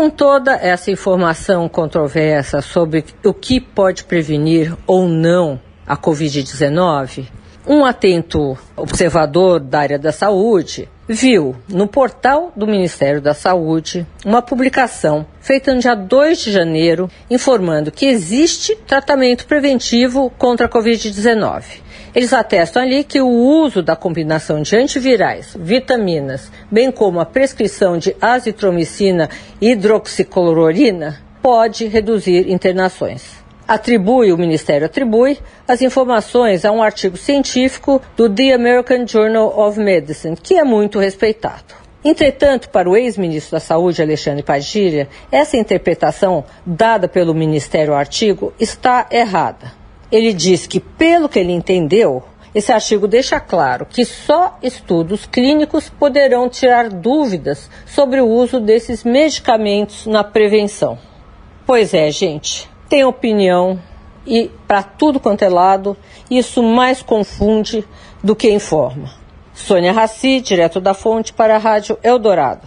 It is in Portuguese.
Com toda essa informação controversa sobre o que pode prevenir ou não a Covid-19, um atento observador da área da saúde viu no portal do Ministério da Saúde uma publicação feita no dia 2 de janeiro informando que existe tratamento preventivo contra a Covid-19. Eles atestam ali que o uso da combinação de antivirais, vitaminas, bem como a prescrição de azitromicina e hidroxicloroquina pode reduzir internações. Atribui, o Ministério atribui, as informações a um artigo científico do The American Journal of Medicine, que é muito respeitado. Entretanto, para o ex-ministro da Saúde, Alexandre Padilha, essa interpretação dada pelo Ministério ao artigo está errada. Ele diz que, pelo que ele entendeu, esse artigo deixa claro que só estudos clínicos poderão tirar dúvidas sobre o uso desses medicamentos na prevenção. Pois é, gente, tem opinião e, para tudo quanto é lado, isso mais confunde do que informa. Sônia Raci, direto da fonte para a Rádio Eldorado.